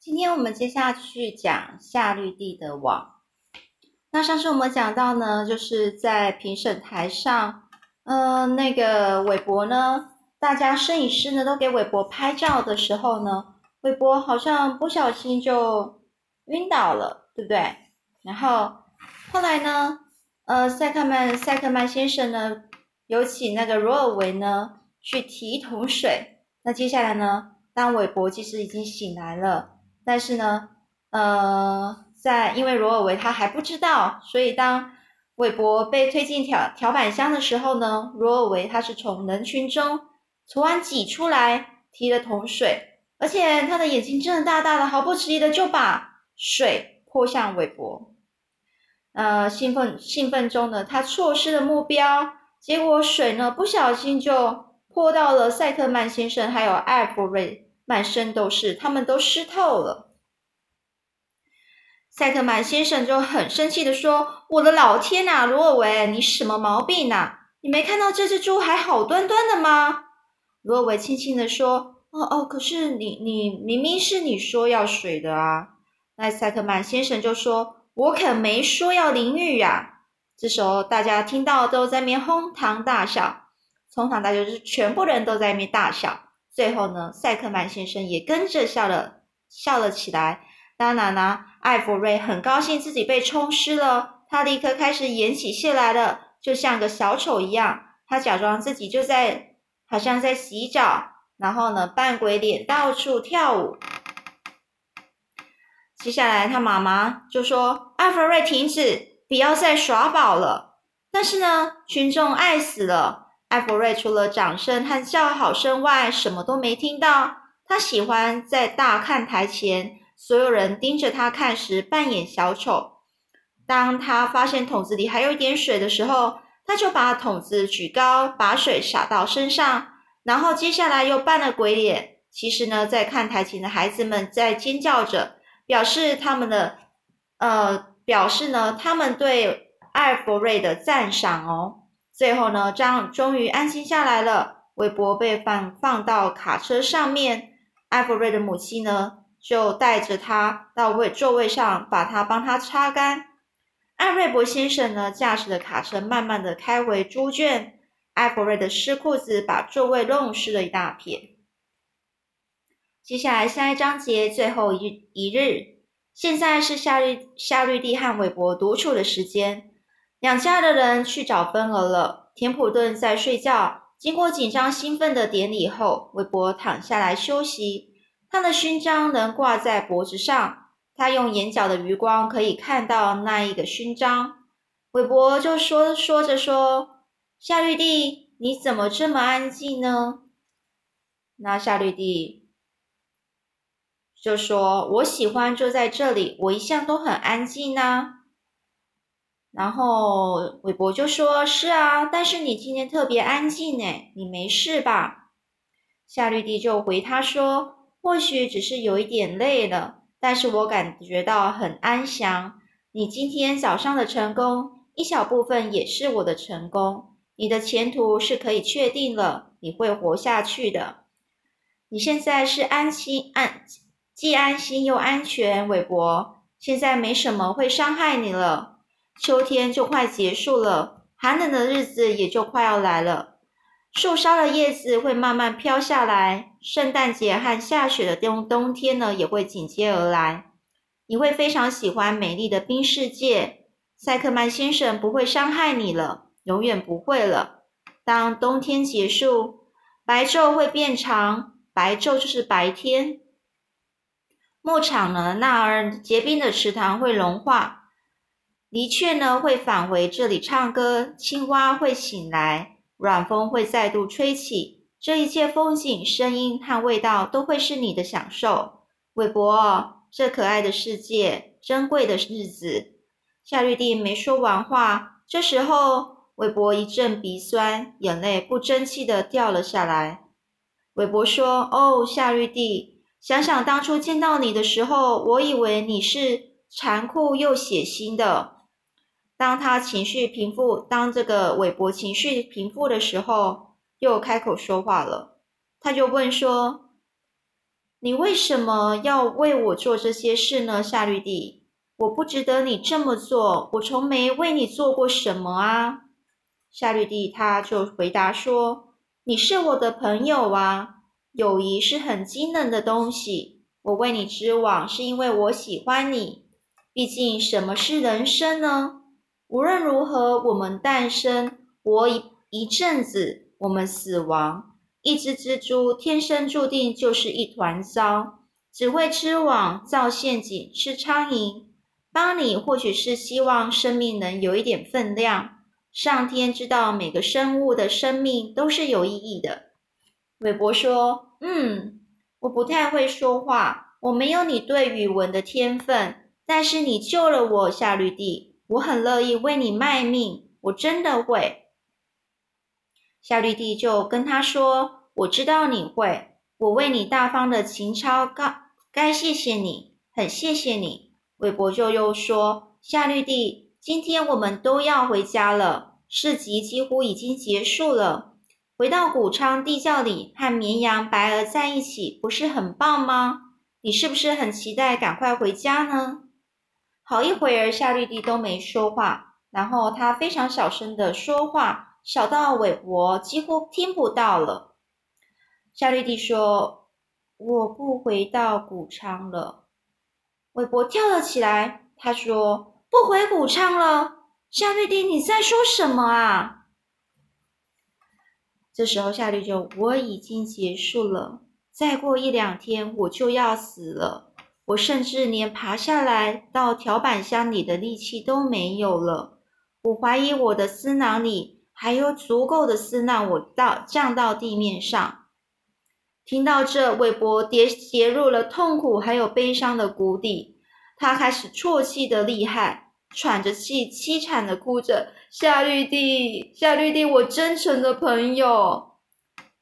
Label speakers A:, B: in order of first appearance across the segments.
A: 今天我们接下去讲夏绿蒂的网。那上次我们讲到呢，就是在评审台上，嗯，那个韦伯呢，大家摄影师呢都给韦伯拍照的时候呢，韦伯好像不小心就晕倒了，对不对？然后后来呢，呃，塞克曼塞克曼先生呢，有请那个罗尔维呢去提一桶水。那接下来呢，当韦伯其实已经醒来了，但是呢，呃。在，因为罗尔维他还不知道，所以当韦伯被推进条条板箱的时候呢，罗尔维他是从人群中突然挤出来，提了桶水，而且他的眼睛睁得大大的，毫不迟疑的就把水泼向韦伯。呃，兴奋兴奋中呢，他错失了目标，结果水呢不小心就泼到了赛特曼先生还有艾弗瑞，满身都是，他们都湿透了。塞特曼先生就很生气的说：“我的老天呐，罗尔维，你什么毛病呐？你没看到这只猪还好端端的吗？”罗尔维轻轻的说：“哦哦，可是你你明明是你说要水的啊。”那塞特曼先生就说：“我可没说要淋浴呀。”这时候大家听到都在面哄堂大笑，哄堂大笑就是全部人都在面大笑。最后呢，塞克曼先生也跟着笑了笑了起来。当然啦，艾弗瑞很高兴自己被冲湿了，他立刻开始演起戏来了，就像个小丑一样。他假装自己就在，好像在洗澡，然后呢，扮鬼脸到处跳舞。接下来，他妈妈就说：“艾弗瑞，停止，不要再耍宝了。”但是呢，群众爱死了。艾弗瑞除了掌声和叫好声外，什么都没听到。他喜欢在大看台前。所有人盯着他看时，扮演小丑。当他发现桶子里还有一点水的时候，他就把桶子举高，把水洒到身上，然后接下来又扮了鬼脸。其实呢，在看台前的孩子们在尖叫着，表示他们的呃，表示呢，他们对艾弗瑞的赞赏哦。最后呢，张终于安心下来了。韦伯被放放到卡车上面，艾弗瑞的母亲呢？就带着他到位座位上，把他帮他擦干。艾瑞伯先生呢，驾驶的卡车慢慢的开回猪圈。艾弗瑞的湿裤子把座位弄湿了一大片。接下来下一章节最后一一日，现在是夏绿夏绿蒂和韦伯独处的时间。两家的人去找芬儿了。田普顿在睡觉。经过紧张兴奋的典礼后，韦伯躺下来休息。他的勋章能挂在脖子上，他用眼角的余光可以看到那一个勋章。韦伯就说说着说：“夏绿蒂，你怎么这么安静呢？”那夏绿蒂就说：“我喜欢坐在这里，我一向都很安静呢。”然后韦伯就说：“是啊，但是你今天特别安静呢，你没事吧？”夏绿蒂就回他说。或许只是有一点累了，但是我感觉到很安详。你今天早上的成功，一小部分也是我的成功。你的前途是可以确定了，你会活下去的。你现在是安心安，既安心又安全，韦伯。现在没什么会伤害你了。秋天就快结束了，寒冷的日子也就快要来了。树梢的叶子会慢慢飘下来，圣诞节和下雪的冬冬天呢也会紧接而来。你会非常喜欢美丽的冰世界，塞克曼先生不会伤害你了，永远不会了。当冬天结束，白昼会变长，白昼就是白天。牧场呢，那儿结冰的池塘会融化，的确呢会返回这里唱歌，青蛙会醒来。软风会再度吹起，这一切风景、声音和味道都会是你的享受，韦伯。这可爱的世界，珍贵的日子。夏绿蒂没说完话，这时候韦伯一阵鼻酸，眼泪不争气的掉了下来。韦伯说：“哦，夏绿蒂，想想当初见到你的时候，我以为你是残酷又血腥的。”当他情绪平复，当这个韦伯情绪平复的时候，又开口说话了。他就问说：“你为什么要为我做这些事呢？夏绿蒂，我不值得你这么做，我从没为你做过什么啊。夏绿蒂他就回答说：“你是我的朋友啊，友谊是很机能的东西。我为你织网，是因为我喜欢你。毕竟，什么是人生呢？无论如何，我们诞生，活一一阵子，我们死亡。”一只蜘蛛天生注定就是一团糟，只会织网、造陷阱、吃苍蝇。帮你或许是希望生命能有一点分量。上天知道每个生物的生命都是有意义的。韦伯说：“嗯，我不太会说话，我没有你对语文的天分，但是你救了我，夏绿蒂，我很乐意为你卖命，我真的会。”夏绿蒂就跟他说：“我知道你会，我为你大方的情操，该该谢谢你，很谢谢你。”韦伯就又说：“夏绿蒂，今天我们都要回家了，市集几乎已经结束了，回到谷仓地窖里和绵羊白鹅在一起，不是很棒吗？你是不是很期待赶快回家呢？”好一会儿，夏绿蒂都没说话，然后他非常小声的说话。小到韦伯几乎听不到了。夏绿蒂说：“我不回到谷仓了。”韦伯跳了起来，他说：“不回谷仓了？夏绿蒂，你在说什么啊？”这时候，夏绿就：“我已经结束了，再过一两天我就要死了，我甚至连爬下来到条板箱里的力气都没有了。我怀疑我的丝囊里……”还有足够的丝让我到降到地面上。听到这，韦伯跌跌入了痛苦还有悲伤的谷底。他开始啜泣的厉害，喘着气，凄惨的哭着：“夏绿蒂，夏绿蒂，我真诚的朋友。”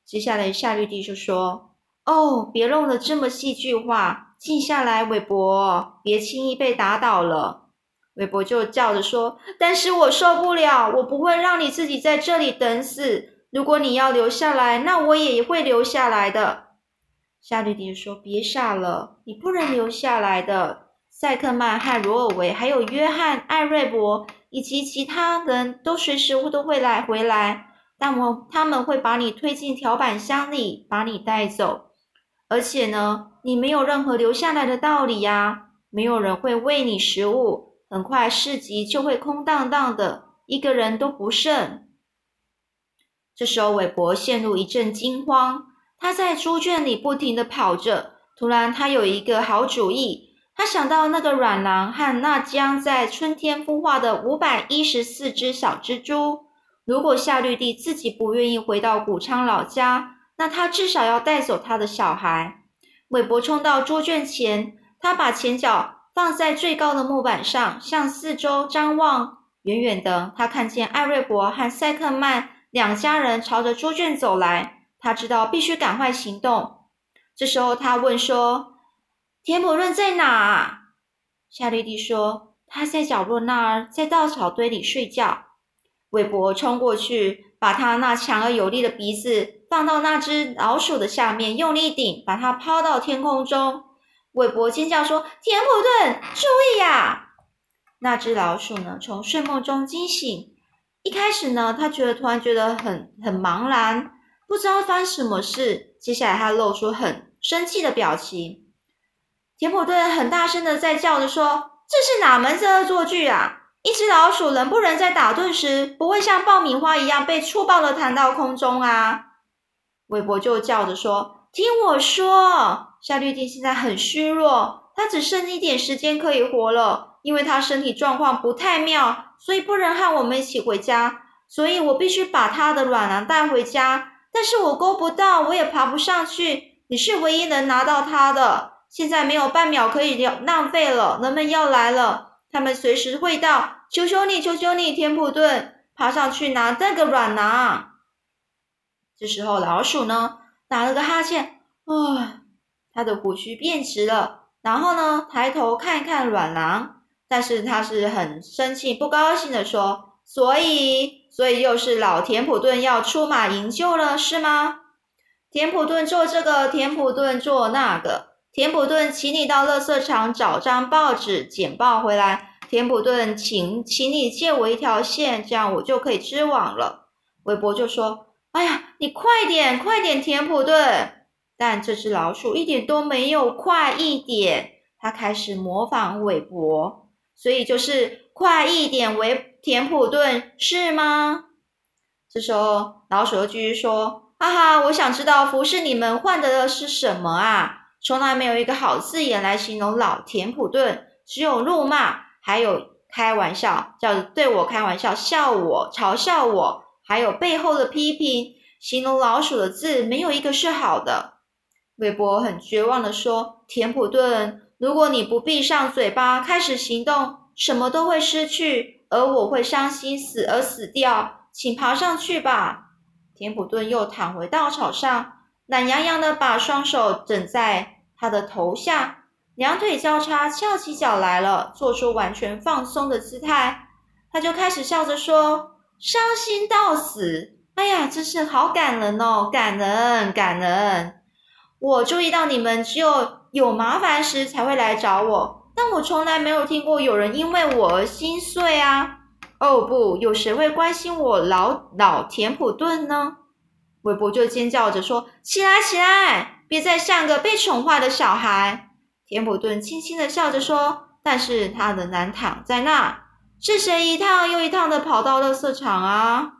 A: 接下来，夏绿蒂就说：“哦，别弄得这么戏剧化，静下来，韦伯，别轻易被打倒了。”韦伯就叫着说：“但是我受不了，我不会让你自己在这里等死。如果你要留下来，那我也会留下来的。”夏绿蒂说：“别傻了，你不能留下来的。塞克曼和罗尔维，还有约翰·艾瑞伯以及其他人都随时都会来回来，但我他们会把你推进条板箱里，把你带走。而且呢，你没有任何留下来的道理呀，没有人会喂你食物。”很快，市集就会空荡荡的，一个人都不剩。这时候，韦伯陷入一阵惊慌，他在猪圈里不停的跑着。突然，他有一个好主意，他想到那个软囊和那将在春天孵化的五百一十四只小蜘蛛。如果夏绿蒂自己不愿意回到谷仓老家，那他至少要带走他的小孩。韦伯冲到猪圈前，他把前脚。放在最高的木板上，向四周张望。远远的，他看见艾瑞伯和塞克曼两家人朝着猪圈走来。他知道必须赶快行动。这时候，他问说：“田普润在哪？”夏绿蒂说：“他在角落那儿，在稻草堆里睡觉。”韦伯冲过去，把他那强而有力的鼻子放到那只老鼠的下面，用力顶，把它抛到天空中。韦伯尖叫说：“田普顿，注意呀！”那只老鼠呢，从睡梦中惊醒。一开始呢，他觉得突然觉得很很茫然，不知道发生什么事。接下来，他露出很生气的表情。田普顿很大声的在叫着说：“这是哪门子恶作剧啊！一只老鼠能不能在打盹时不会像爆米花一样被粗暴的弹到空中啊？”韦伯就叫着说：“听我说。”夏绿蒂现在很虚弱，她只剩一点时间可以活了。因为她身体状况不太妙，所以不能和我们一起回家。所以我必须把他的卵囊带回家，但是我勾不到，我也爬不上去。你是唯一能拿到它的，现在没有半秒可以浪费了。人们要来了，他们随时会到。求求你，求求你，田普顿，爬上去拿那个卵囊。这时候老鼠呢，打了个哈欠，唉。它的胡须变直了，然后呢，抬头看一看卵囊，但是它是很生气、不高兴的说：“所以，所以又是老田普顿要出马营救了，是吗？田普顿做这个，田普顿做那个，田普顿，请你到垃圾场找张报纸剪报回来。田普顿，请请你借我一条线，这样我就可以织网了。韦伯就说：“哎呀，你快点，快点，田普顿！”但这只老鼠一点都没有快一点，它开始模仿韦伯，所以就是快一点，韦田普顿是吗？这时候老鼠又继续说：“哈哈，我想知道服侍你们换得的是什么啊？”从来没有一个好字眼来形容老田普顿，只有怒骂，还有开玩笑，叫对我开玩笑，笑我，嘲笑我，还有背后的批评。形容老鼠的字没有一个是好的。韦伯很绝望的说：“田普顿，如果你不闭上嘴巴，开始行动，什么都会失去，而我会伤心死而死掉。请爬上去吧。”田普顿又躺回稻草上。懒洋洋的把双手枕在他的头下，两腿交叉，翘起脚来了，做出完全放松的姿态。他就开始笑着说：“伤心到死，哎呀，真是好感人哦，感人，感人。我注意到你们只有有麻烦时才会来找我，但我从来没有听过有人因为我而心碎啊。哦不，有谁会关心我老老田普顿呢？”韦伯就尖叫着说：“起来，起来，别再像个被宠坏的小孩。”田普顿轻轻的笑着说：“但是他仍然躺在那。是谁一趟又一趟的跑到垃圾场啊？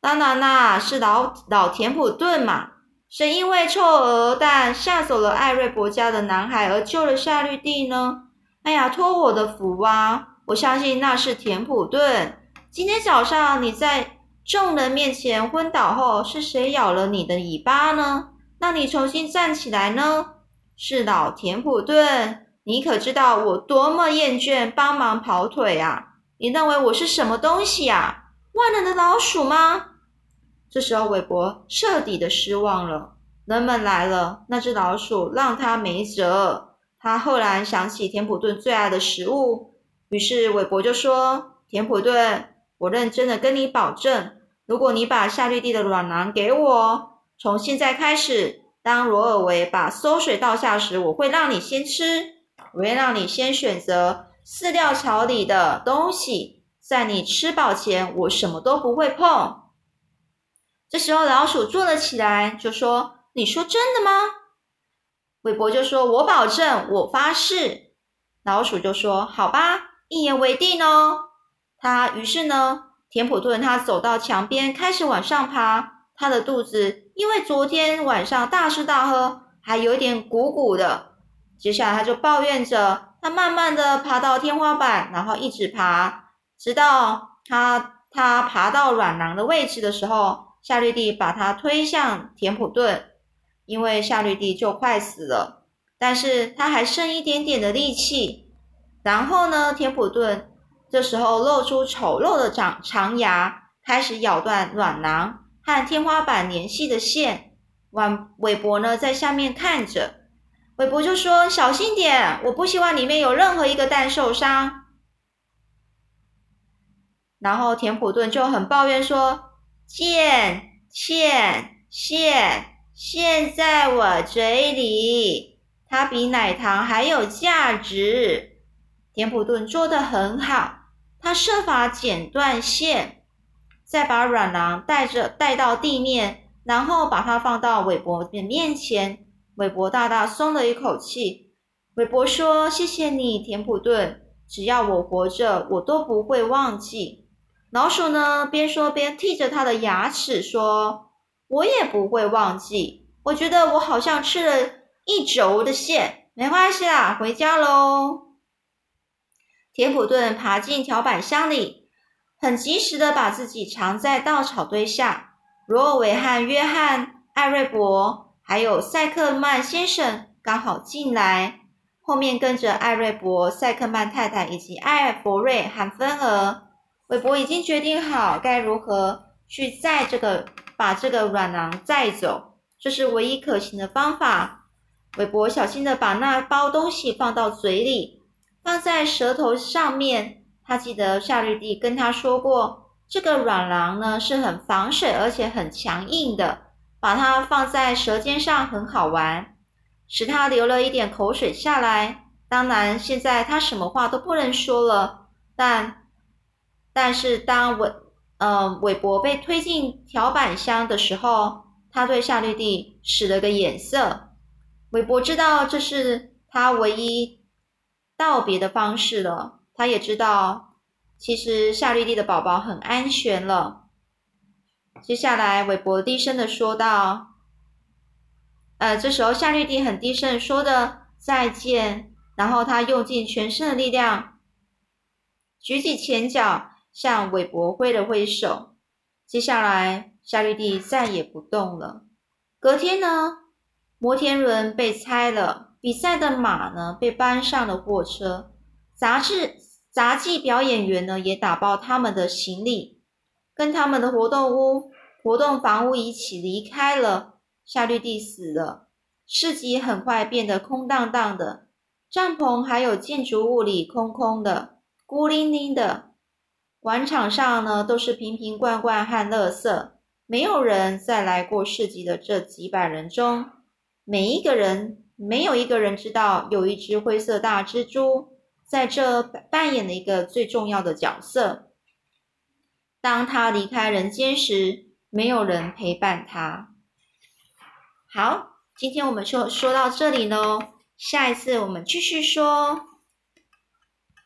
A: 当然啦，是老老田普顿嘛。谁因为臭鹅蛋吓走了艾瑞伯家的男孩而救了夏绿蒂呢？哎呀，托我的福啊！我相信那是田普顿。今天早上你在。”众人面前昏倒后，是谁咬了你的尾巴呢？让你重新站起来呢？是老田普顿。你可知道我多么厌倦帮忙跑腿啊？你认为我是什么东西啊？万能的老鼠吗？这时候，韦伯彻底的失望了。人们来了，那只老鼠让他没辙。他后来想起田普顿最爱的食物，于是韦伯就说：“田普顿。”我认真的跟你保证，如果你把夏绿蒂的卵囊给我，从现在开始，当罗尔维把馊水倒下时，我会让你先吃，我会让你先选择饲料槽里的东西，在你吃饱前，我什么都不会碰。这时候，老鼠坐了起来，就说：“你说真的吗？”韦伯就说：“我保证，我发誓。”老鼠就说：“好吧，一言为定哦。”他于是呢，田普顿他走到墙边，开始往上爬。他的肚子因为昨天晚上大吃大喝，还有点鼓鼓的。接下来他就抱怨着，他慢慢的爬到天花板，然后一直爬，直到他他爬到软囊的位置的时候，夏绿蒂把他推向田普顿，因为夏绿蒂就快死了，但是他还剩一点点的力气。然后呢，田普顿。这时候露出丑陋的长长牙，开始咬断卵囊和天花板联系的线。韦韦伯呢在下面看着，韦伯就说：“小心点，我不希望里面有任何一个蛋受伤。”然后田普顿就很抱怨说：“线线线线在我嘴里，它比奶糖还有价值。”田普顿做的很好。他设法剪断线，再把软囊带着带到地面，然后把它放到韦伯的面前。韦伯大大松了一口气。韦伯说：“谢谢你，田普顿。只要我活着，我都不会忘记。”老鼠呢，边说边剔着他的牙齿说：“我也不会忘记。我觉得我好像吃了一轴的线，没关系啦，回家喽。”田普顿爬进条板箱里，很及时的把自己藏在稻草堆下。罗尔维和约翰、艾瑞伯还有塞克曼先生刚好进来，后面跟着艾瑞博、塞克曼太太以及艾尔伯瑞韩芬儿。韦伯已经决定好该如何去载这个，把这个软囊载走，这是唯一可行的方法。韦伯小心的把那包东西放到嘴里。放在舌头上面，他记得夏绿蒂跟他说过，这个软囊呢是很防水而且很强硬的，把它放在舌尖上很好玩。使他流了一点口水下来。当然，现在他什么话都不能说了。但，但是当韦呃韦伯被推进条板箱的时候，他对夏绿蒂使了个眼色。韦伯知道这是他唯一道别的方式了。他也知道，其实夏绿蒂的宝宝很安全了。接下来，韦伯低声的说道：“呃，这时候夏绿蒂很低声说的再见，然后他用尽全身的力量，举起前脚向韦伯挥了挥手。接下来，夏绿蒂再也不动了。隔天呢，摩天轮被拆了，比赛的马呢被搬上了货车，杂志杂技表演员呢也打包他们的行李，跟他们的活动屋。活动房屋一起离开了，夏绿蒂死了。市集很快变得空荡荡的，帐篷还有建筑物里空空的、孤零零的。广场上呢，都是瓶瓶罐罐和垃圾。没有人在来过市集的这几百人中，每一个人没有一个人知道，有一只灰色大蜘蛛在这扮演了一个最重要的角色。当他离开人间时。没有人陪伴他。好，今天我们就说到这里喽，下一次我们继续说。